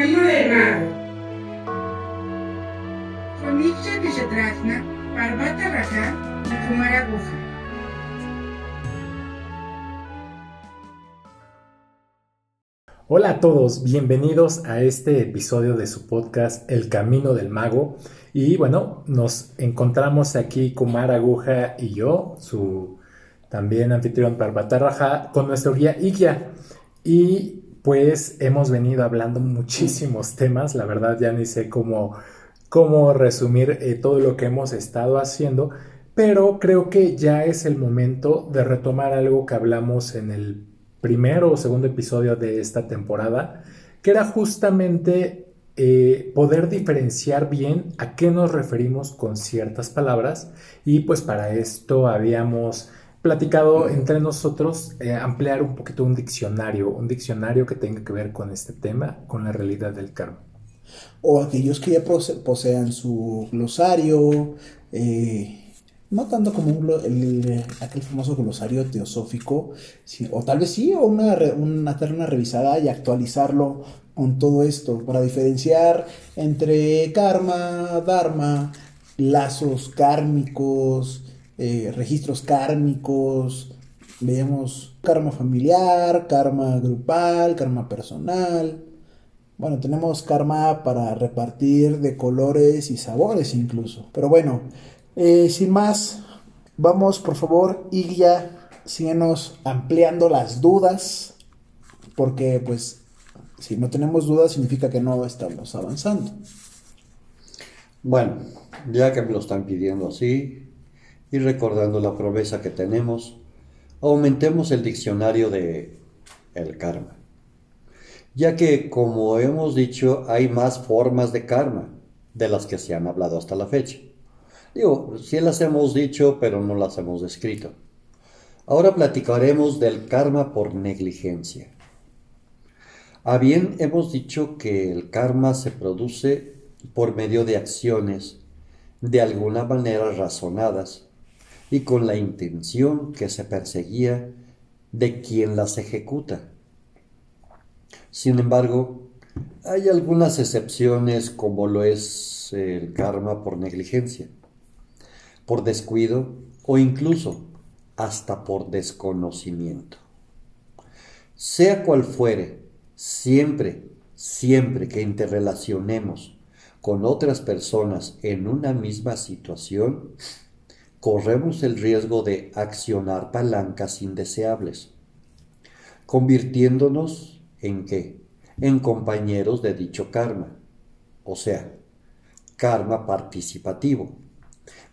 Camino del Mago. Parvata Raja y Kumara Guha. Hola a todos, bienvenidos a este episodio de su podcast El Camino del Mago. Y bueno, nos encontramos aquí Kumar Aguja y yo, su también anfitrión Parvata Raja, con nuestro guía Ikya. Y pues hemos venido hablando muchísimos temas, la verdad ya ni sé cómo, cómo resumir eh, todo lo que hemos estado haciendo, pero creo que ya es el momento de retomar algo que hablamos en el primero o segundo episodio de esta temporada, que era justamente eh, poder diferenciar bien a qué nos referimos con ciertas palabras. Y pues para esto habíamos platicado entre nosotros eh, ampliar un poquito un diccionario, un diccionario que tenga que ver con este tema, con la realidad del karma. O aquellos que ya posean su glosario, eh, no tanto como el, aquel famoso glosario teosófico, o tal vez sí, o una, una, una revisada y actualizarlo con todo esto, para diferenciar entre karma, dharma, lazos kármicos, eh, registros kármicos, veíamos karma familiar, karma grupal, karma personal. Bueno, tenemos karma para repartir de colores y sabores incluso. Pero bueno, eh, sin más, vamos por favor, ya síguenos ampliando las dudas, porque pues si no tenemos dudas significa que no estamos avanzando. Bueno, ya que me lo están pidiendo así, y recordando la promesa que tenemos, aumentemos el diccionario de el karma. Ya que, como hemos dicho, hay más formas de karma de las que se han hablado hasta la fecha. Digo, sí las hemos dicho, pero no las hemos descrito. Ahora platicaremos del karma por negligencia. A bien hemos dicho que el karma se produce por medio de acciones de alguna manera razonadas y con la intención que se perseguía de quien las ejecuta. Sin embargo, hay algunas excepciones como lo es el karma por negligencia, por descuido o incluso hasta por desconocimiento. Sea cual fuere, siempre, siempre que interrelacionemos con otras personas en una misma situación, corremos el riesgo de accionar palancas indeseables, convirtiéndonos en qué? En compañeros de dicho karma, o sea, karma participativo,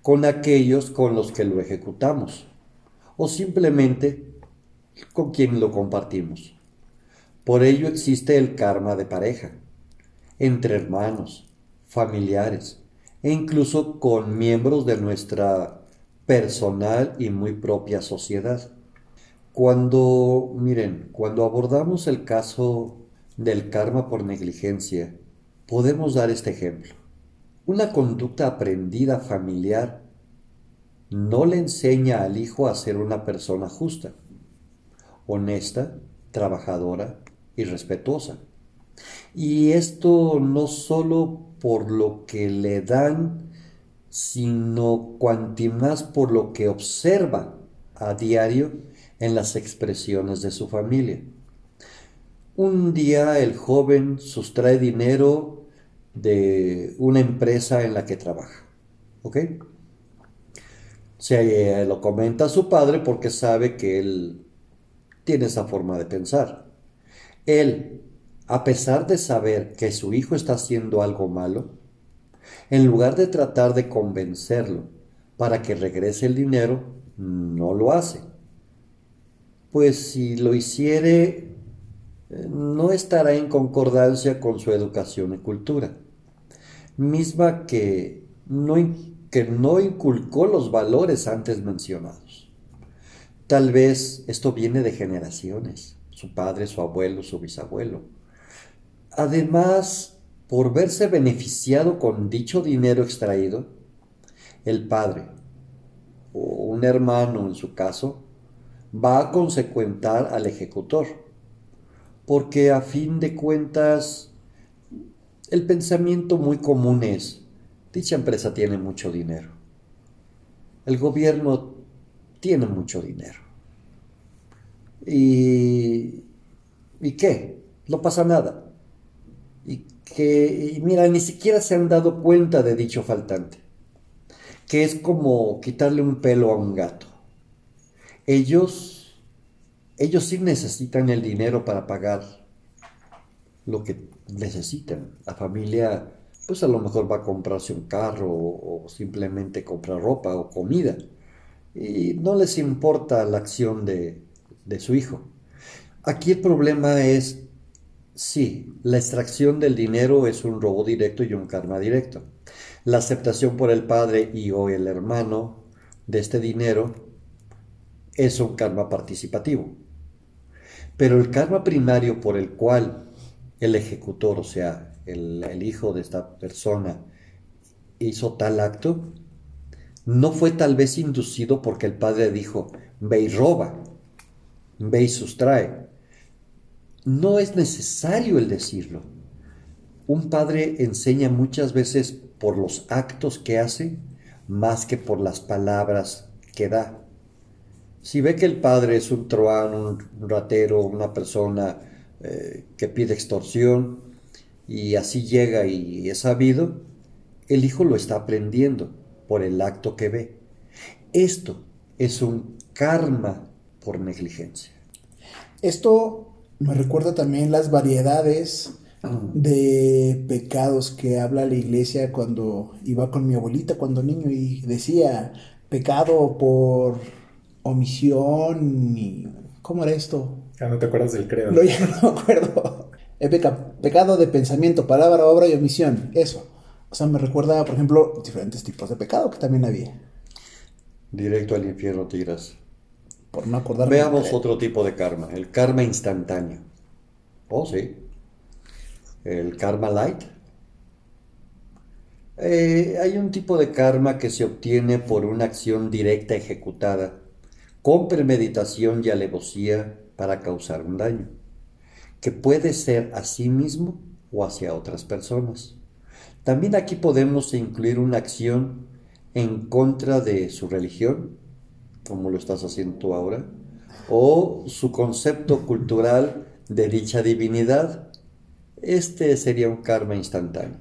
con aquellos con los que lo ejecutamos, o simplemente con quien lo compartimos. Por ello existe el karma de pareja, entre hermanos, familiares, e incluso con miembros de nuestra personal y muy propia sociedad. Cuando, miren, cuando abordamos el caso del karma por negligencia, podemos dar este ejemplo. Una conducta aprendida familiar no le enseña al hijo a ser una persona justa, honesta, trabajadora y respetuosa. Y esto no solo por lo que le dan sino cuanti más por lo que observa a diario en las expresiones de su familia. Un día el joven sustrae dinero de una empresa en la que trabaja. ¿Ok? Se lo comenta a su padre porque sabe que él tiene esa forma de pensar. Él, a pesar de saber que su hijo está haciendo algo malo, en lugar de tratar de convencerlo para que regrese el dinero, no lo hace. Pues si lo hiciere, eh, no estará en concordancia con su educación y cultura, misma que no, que no inculcó los valores antes mencionados. Tal vez esto viene de generaciones, su padre, su abuelo, su bisabuelo. Además, por verse beneficiado con dicho dinero extraído, el padre o un hermano en su caso va a consecuentar al ejecutor, porque a fin de cuentas el pensamiento muy común es, dicha empresa tiene mucho dinero. El gobierno tiene mucho dinero. ¿Y, ¿y qué? No pasa nada. Y que, y mira, ni siquiera se han dado cuenta de dicho faltante, que es como quitarle un pelo a un gato. Ellos, ellos sí necesitan el dinero para pagar lo que necesitan. La familia, pues a lo mejor va a comprarse un carro o, o simplemente comprar ropa o comida. Y no les importa la acción de, de su hijo. Aquí el problema es, sí, la extracción del dinero es un robo directo y un karma directo. La aceptación por el padre y o el hermano de este dinero es un karma participativo. Pero el karma primario por el cual el ejecutor, o sea, el, hijo de esta persona, hizo tal acto, no fue tal vez inducido porque el padre dijo, ve y roba, ve y sustrae. No es necesario el decirlo. Un padre enseña muchas veces por los actos que hace más que por las palabras que da. Si ve que el padre es un truán, un ratero, una persona eh, que pide extorsión y así llega y es sabido, el hijo lo está aprendiendo por el acto que ve. Esto es un karma por negligencia. Esto me recuerda también las variedades de pecados que habla la iglesia cuando iba con mi abuelita cuando niño y decía pecado por omisión y ¿cómo era esto? Ya no te acuerdas del credo. No, ya no me acuerdo. Peca- pecado de pensamiento, palabra, obra y omisión. Eso. O sea, me recuerda, por ejemplo, diferentes tipos de pecado que también había. Directo al infierno te irás. Por no acordarme. Veamos otro tipo de karma, el karma instantáneo. Oh, sí. El karma light. Eh, hay un tipo de karma que se obtiene por una acción directa ejecutada, con premeditación y alevosía para causar un daño, que puede ser a sí mismo o hacia otras personas. También aquí podemos incluir una acción en contra de su religión, como lo estás haciendo tú ahora, o su concepto cultural de dicha divinidad, este sería un karma instantáneo.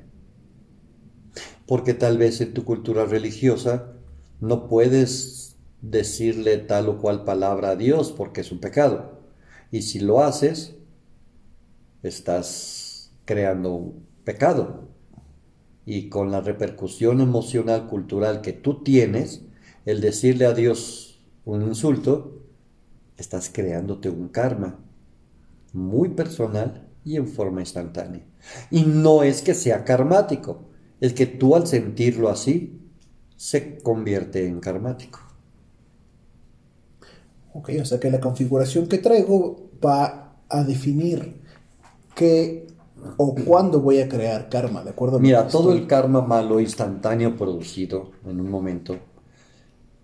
Porque tal vez en tu cultura religiosa no puedes decirle tal o cual palabra a Dios porque es un pecado. Y si lo haces, estás creando un pecado. Y con la repercusión emocional cultural que tú tienes, el decirle a Dios un insulto, estás creándote un karma muy personal y en forma instantánea. Y no es que sea karmático, es que tú al sentirlo así, se convierte en karmático. Ok, o sea que la configuración que traigo va a definir qué o cuándo voy a crear karma, ¿de acuerdo? Mira, todo estoy- el karma malo instantáneo producido en un momento,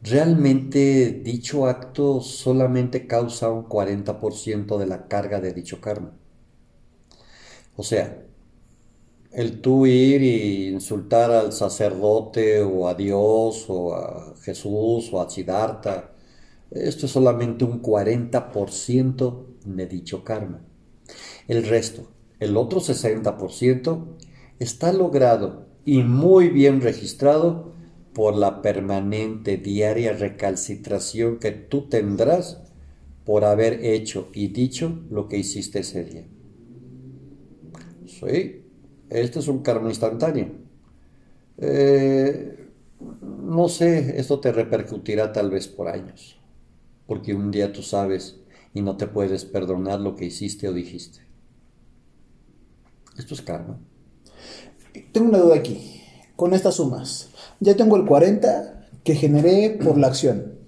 realmente dicho acto solamente causa un 40% de la carga de dicho karma. O sea, el tú ir y insultar al sacerdote o a Dios o a Jesús o a Siddhartha, esto es solamente un 40% de dicho karma. El resto, el otro 60%, está logrado y muy bien registrado por la permanente diaria recalcitración que tú tendrás por haber hecho y dicho lo que hiciste ese día. Sí, este es un karma instantáneo. Eh, no sé, esto te repercutirá tal vez por años, porque un día tú sabes y no te puedes perdonar lo que hiciste o dijiste. Esto es karma. Tengo una duda aquí, con estas sumas. Ya tengo el 40 que generé por la acción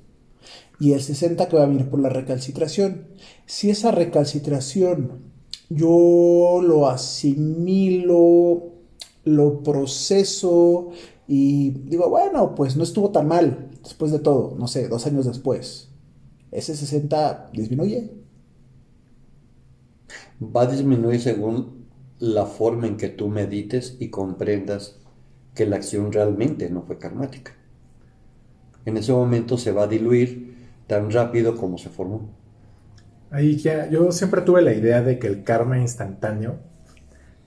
y el 60 que va a venir por la recalcitración. Si esa recalcitración yo lo asimilo, lo proceso y digo, bueno, pues no estuvo tan mal después de todo, no sé, dos años después. Ese 60 disminuye. Va a disminuir según la forma en que tú medites y comprendas que la acción realmente no fue karmática. En ese momento se va a diluir tan rápido como se formó. Ahí ya, yo siempre tuve la idea de que el karma instantáneo,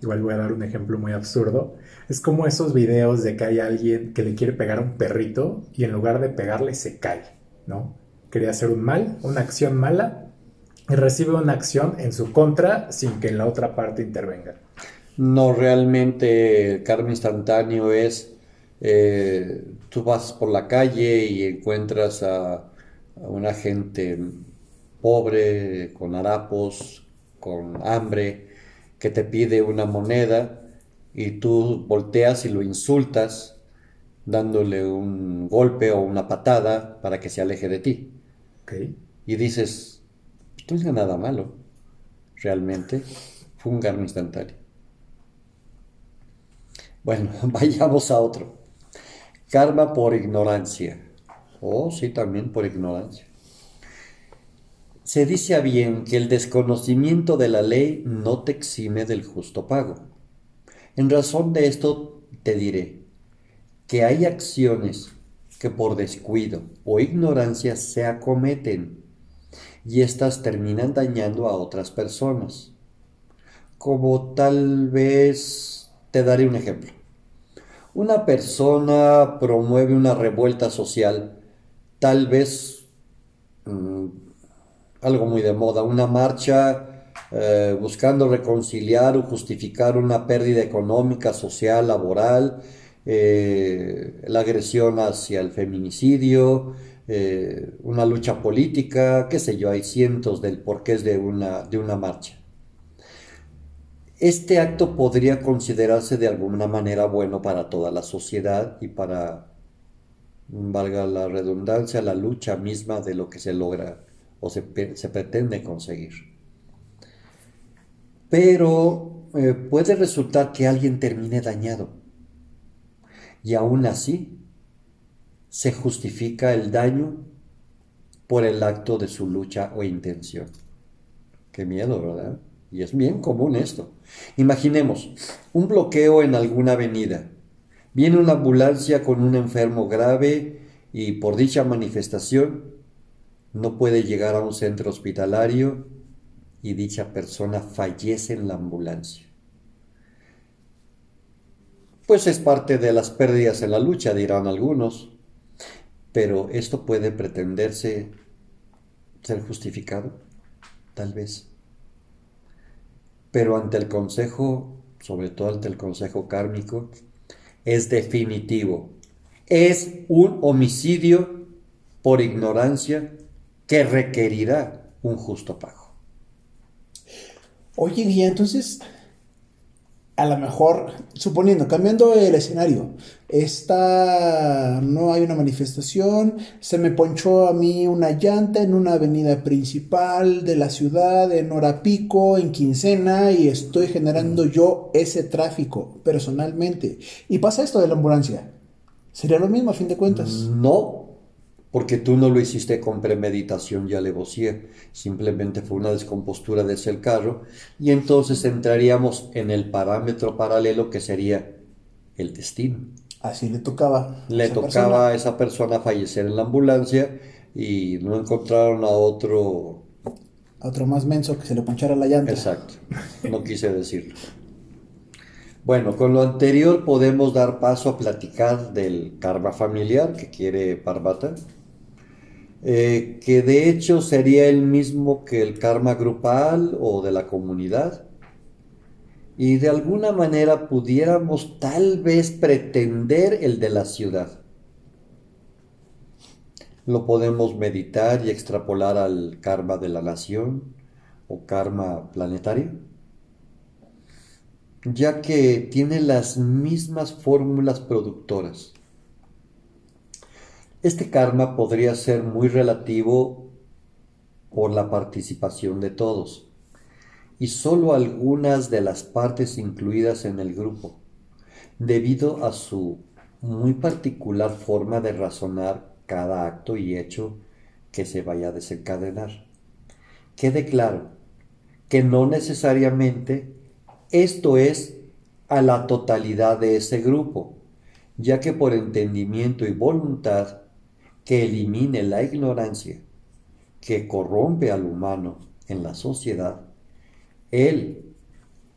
igual voy a dar un ejemplo muy absurdo, es como esos videos de que hay alguien que le quiere pegar a un perrito y en lugar de pegarle se cae, ¿no? Quería hacer un mal, una acción mala y recibe una acción en su contra sin que la otra parte intervenga. No, realmente el karma instantáneo es, eh, tú vas por la calle y encuentras a, a una gente pobre, con harapos, con hambre, que te pide una moneda y tú volteas y lo insultas dándole un golpe o una patada para que se aleje de ti. Y dices, no es nada malo, realmente fue un karma instantáneo. Bueno, vayamos a otro. Karma por ignorancia. Oh, sí, también por ignorancia. Se dice a bien que el desconocimiento de la ley no te exime del justo pago. En razón de esto te diré que hay acciones que por descuido o ignorancia se acometen y éstas terminan dañando a otras personas. Como tal vez te daré un ejemplo. Una persona promueve una revuelta social, tal vez mmm, algo muy de moda, una marcha eh, buscando reconciliar o justificar una pérdida económica, social, laboral, eh, la agresión hacia el feminicidio, eh, una lucha política, qué sé yo, hay cientos del porqués de una, de una marcha. Este acto podría considerarse de alguna manera bueno para toda la sociedad y para, valga la redundancia, la lucha misma de lo que se logra o se, se pretende conseguir. Pero eh, puede resultar que alguien termine dañado y aún así se justifica el daño por el acto de su lucha o intención. Qué miedo, ¿verdad? Y es bien común esto. Imaginemos un bloqueo en alguna avenida. Viene una ambulancia con un enfermo grave y por dicha manifestación no puede llegar a un centro hospitalario y dicha persona fallece en la ambulancia. Pues es parte de las pérdidas en la lucha, dirán algunos, pero esto puede pretenderse ser justificado, tal vez. Pero ante el consejo, sobre todo ante el consejo kármico, es definitivo. Es un homicidio por ignorancia que requerirá un justo pago. Oye, Guía, entonces, a lo mejor, suponiendo, cambiando el escenario, esta no hay una manifestación, se me ponchó a mí una llanta en una avenida principal de la ciudad, en hora pico, en quincena, y estoy generando yo ese tráfico personalmente. Y pasa esto de la ambulancia. ¿Sería lo mismo a fin de cuentas? No, porque tú no lo hiciste con premeditación y alevosía, simplemente fue una descompostura de ese carro, y entonces entraríamos en el parámetro paralelo que sería el destino. Así le tocaba. Le esa tocaba persona. a esa persona fallecer en la ambulancia y no encontraron a otro. A otro más menso que se le ponchara la llanta. Exacto, no quise decirlo. Bueno, con lo anterior podemos dar paso a platicar del karma familiar que quiere Parvata, eh, que de hecho sería el mismo que el karma grupal o de la comunidad. Y de alguna manera pudiéramos tal vez pretender el de la ciudad. Lo podemos meditar y extrapolar al karma de la nación o karma planetario, ya que tiene las mismas fórmulas productoras. Este karma podría ser muy relativo por la participación de todos y solo algunas de las partes incluidas en el grupo, debido a su muy particular forma de razonar cada acto y hecho que se vaya a desencadenar. Quede claro que no necesariamente Esto es a la totalidad de ese grupo, ya que por entendimiento y voluntad que elimine la ignorancia que corrompe al humano en la sociedad, él,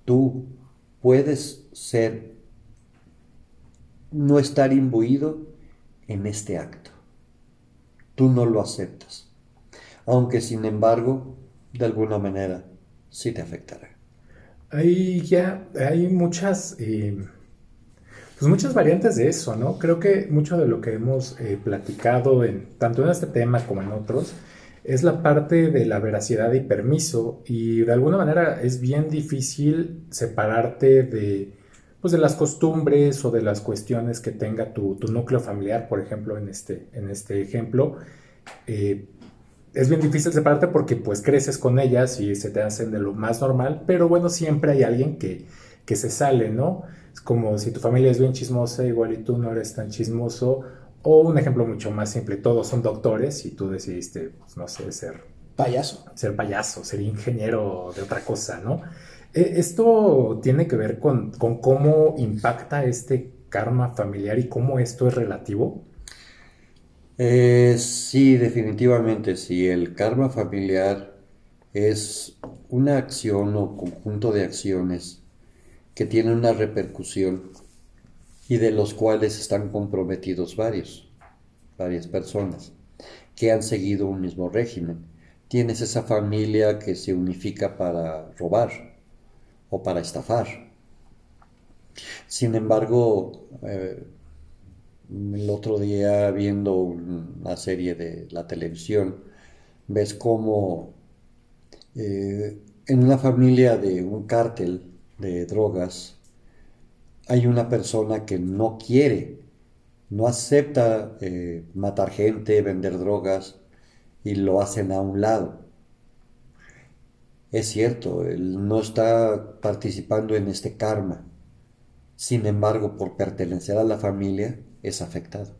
tú, puedes ser, no estar imbuido en este acto. Tú no lo aceptas, aunque sin embargo, de alguna manera, sí te afectará. Hay ya, hay muchas, eh, pues muchas variantes de eso, ¿no? Creo que mucho de lo que hemos eh, platicado en, tanto en este tema como en otros, es la parte de la veracidad y permiso y de alguna manera es bien difícil separarte de, pues de las costumbres o de las cuestiones que tenga tu, tu núcleo familiar, por ejemplo, en este, en este ejemplo. Eh, es bien difícil separarte porque pues creces con ellas y se te hacen de lo más normal, pero bueno, siempre hay alguien que, que se sale, ¿no? Es como si tu familia es bien chismosa, igual y tú no eres tan chismoso, o un ejemplo mucho más simple, todos son doctores y tú decidiste, pues, no sé, ser Payaso. ser payaso, ser ingeniero de otra cosa, ¿no? Eh, Esto tiene que ver con, con cómo impacta este karma familiar y cómo esto es relativo. Eh, sí, definitivamente, sí. El karma familiar es una acción o conjunto de acciones que tienen una repercusión y de los cuales están comprometidos varios, varias personas que han seguido un mismo régimen. Tienes esa familia que se unifica para robar o para estafar. Sin embargo, eh, el otro día viendo una serie de la televisión, ves cómo eh, en una familia de un cártel de drogas hay una persona que no quiere, no acepta eh, matar gente, vender drogas y lo hacen a un lado. Es cierto, él no está participando en este karma. Sin embargo, por pertenecer a la familia, es afectado.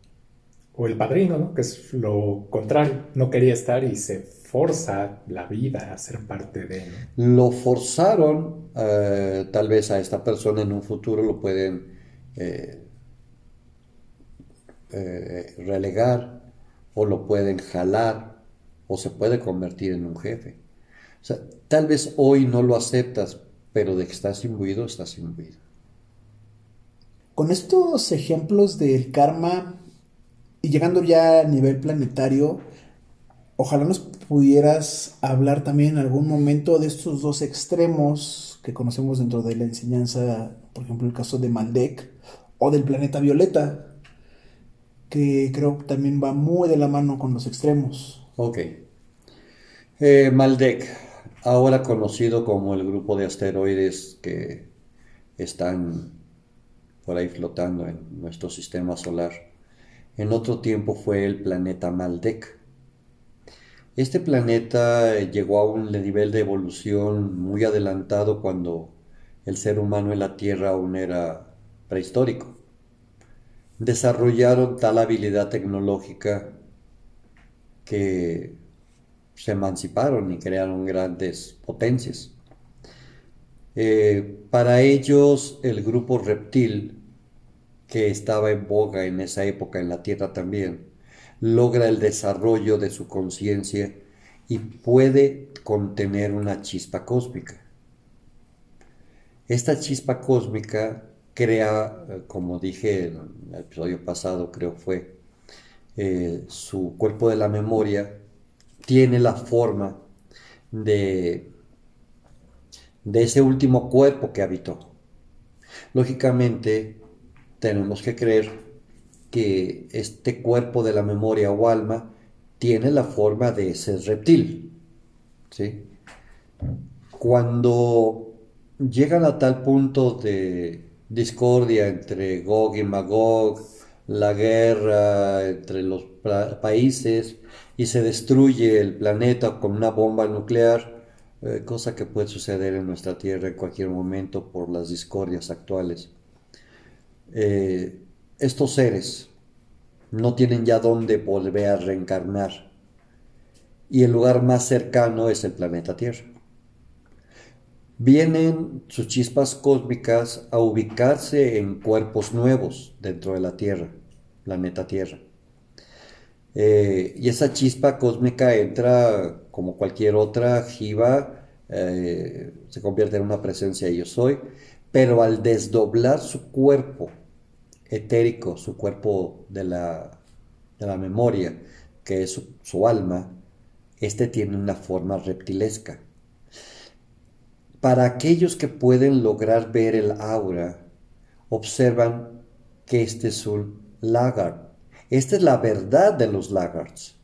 O el padrino, ¿no? Que es lo contrario, no quería estar y se forza la vida a ser parte de él. Lo forzaron, eh, tal vez a esta persona en un futuro lo pueden eh, eh, relegar o lo pueden jalar o se puede convertir en un jefe. O sea, tal vez hoy no lo aceptas, pero de que estás imbuido, estás imbuido. Con estos ejemplos del karma y llegando ya a nivel planetario, ojalá nos pudieras hablar también en algún momento de estos dos extremos que conocemos dentro de la enseñanza, por ejemplo el caso de Maldek o del planeta Violeta, que creo que también va muy de la mano con los extremos. Ok. Eh, Maldek, ahora conocido como el grupo de asteroides que están por ahí flotando en nuestro sistema solar. En otro tiempo fue el planeta Maldek. Este planeta llegó a un nivel de evolución muy adelantado cuando el ser humano en la Tierra aún era prehistórico. Desarrollaron tal habilidad tecnológica que se emanciparon y crearon grandes potencias. Eh, para ellos el grupo reptil, que estaba en boga en esa época en la Tierra también, logra el desarrollo de su conciencia y puede contener una chispa cósmica. Esta chispa cósmica crea, eh, como dije en el episodio pasado, creo fue, eh, su cuerpo de la memoria tiene la forma de, de ese último cuerpo que habitó. Lógicamente, tenemos que creer que este cuerpo de la memoria o alma tiene la forma de ese reptil. ¿sí? Cuando llegan a tal punto de discordia entre Gog y Magog, la guerra entre los países y se destruye el planeta con una bomba nuclear, eh, cosa que puede suceder en nuestra Tierra en cualquier momento por las discordias actuales. Eh, estos seres no tienen ya dónde volver a reencarnar y el lugar más cercano es el planeta Tierra. vienen sus chispas cósmicas a ubicarse en cuerpos nuevos dentro de la Tierra, planeta Tierra. Eh, y esa chispa cósmica entra como cualquier otra jiva, eh, se convierte en una presencia yo soy, pero al desdoblar su cuerpo etérico, su cuerpo de la, de la memoria, que es su, alma, este tiene una forma reptilesca. Para aquellos que pueden lograr ver el aura, observan que este es un lagarto esta es la verdad de los lagarts.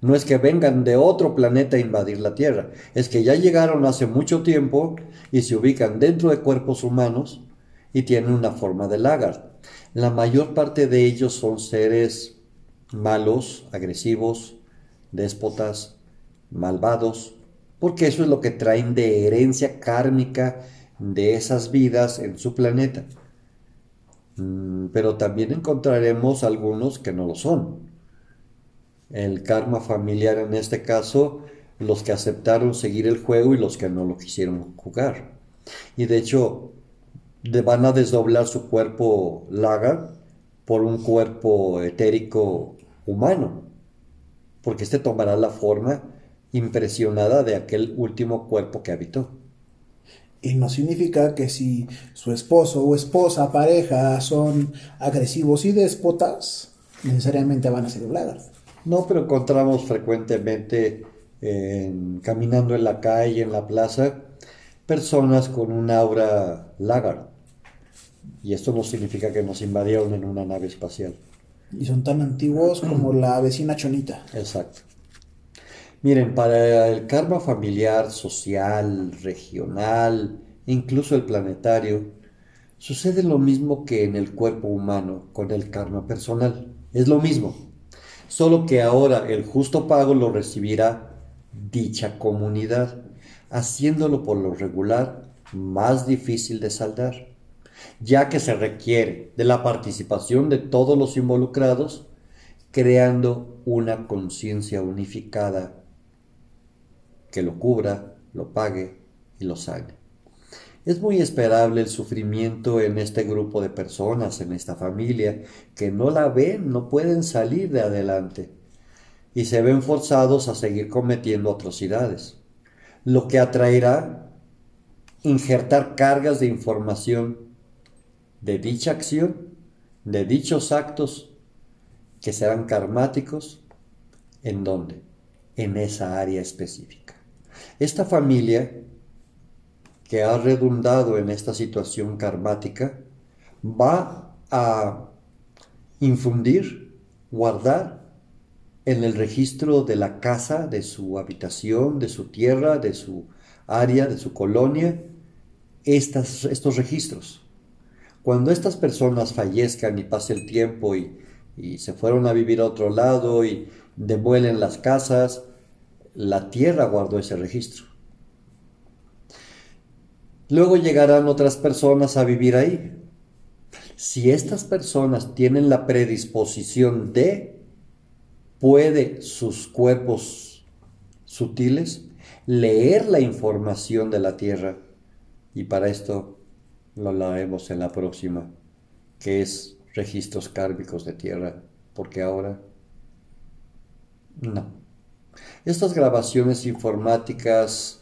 No es que vengan de otro planeta a invadir la Tierra, es que ya llegaron hace mucho tiempo y se ubican dentro de cuerpos humanos y tienen una forma de lagart. La mayor parte de ellos son seres malos, agresivos, déspotas, malvados, porque eso es lo que traen de herencia kármica de esas vidas en su planeta. Mm, pero también encontraremos algunos que no lo son. El karma familiar en este caso, los que aceptaron seguir el juego y los que no lo quisieron jugar. Y de hecho, van a desdoblar su cuerpo laga por un cuerpo etérico humano, porque este tomará la forma impresionada de aquel último cuerpo que habitó. Y no significa que si su esposo o esposa, pareja son agresivos y déspotas, necesariamente van a ser blagas. No, pero encontramos frecuentemente caminando en la calle, en la plaza, personas con un aura lagar. Y esto no significa que nos invadieron en una nave espacial. Y son tan antiguos como la vecina Chonita. Exacto. Miren, para el karma familiar, social, regional, incluso el planetario, sucede lo mismo que en el cuerpo humano con el karma personal. Es lo mismo, solo que ahora el justo pago lo recibirá dicha comunidad, haciéndolo por lo regular más difícil de saldar, ya que se requiere de la participación de todos los involucrados, creando una conciencia unificada que lo cubra, lo pague y lo sane. Es muy esperable el sufrimiento en este grupo de personas, en esta familia, que no la ven, no pueden salir de adelante y se ven forzados a seguir cometiendo atrocidades, lo que atraerá injertar cargas de información de dicha acción, de dichos actos que serán karmáticos, ¿en dónde? En esa área específica. Esta familia que ha redundado en esta situación karmática va a infundir, guardar en el registro de la casa, de su habitación, de su tierra, de su área, de su colonia, estos registros. Cuando estas personas fallezcan y pase el tiempo y, se fueron a vivir a otro lado y devuelen las casas, la tierra guardó ese registro. Luego llegarán otras personas a vivir ahí. Si estas personas tienen la predisposición de, puede sus cuerpos sutiles leer la información de la tierra. Y para esto lo hablaremos en la próxima, que es registros kármicos de tierra, porque ahora no. Estas grabaciones informáticas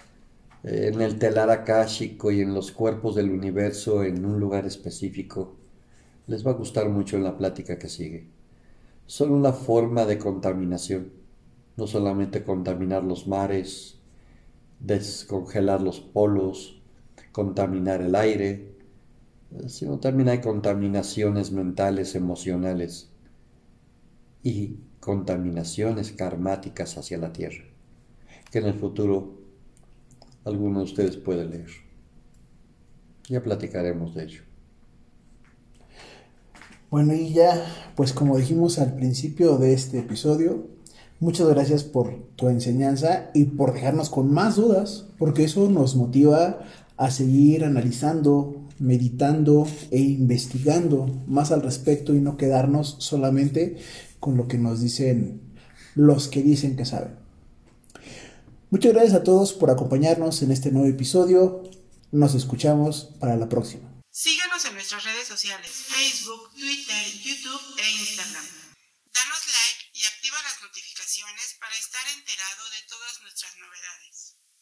eh, en el telar akáshico y en los cuerpos del universo en un lugar específico les va a gustar mucho en la plática que sigue. Son una forma de contaminación, no solamente contaminar los mares, descongelar los polos, contaminar el aire, sino también hay contaminaciones mentales, emocionales y contaminaciones karmáticas hacia la tierra, que en el futuro alguno de ustedes puede leer. Ya platicaremos de ello. Bueno, y ya, pues como dijimos al principio de este episodio, muchas gracias por tu enseñanza y por dejarnos con más dudas, porque eso nos motiva a seguir analizando, meditando e investigando más al respecto y no quedarnos solamente con lo que nos dicen los que dicen que saben. Muchas gracias a todos por acompañarnos en este nuevo episodio. Nos escuchamos para la próxima. Síguenos en nuestras redes sociales, Facebook, Twitter, YouTube e Instagram. Danos like y activa las notificaciones para estar enterado de todas nuestras novedades.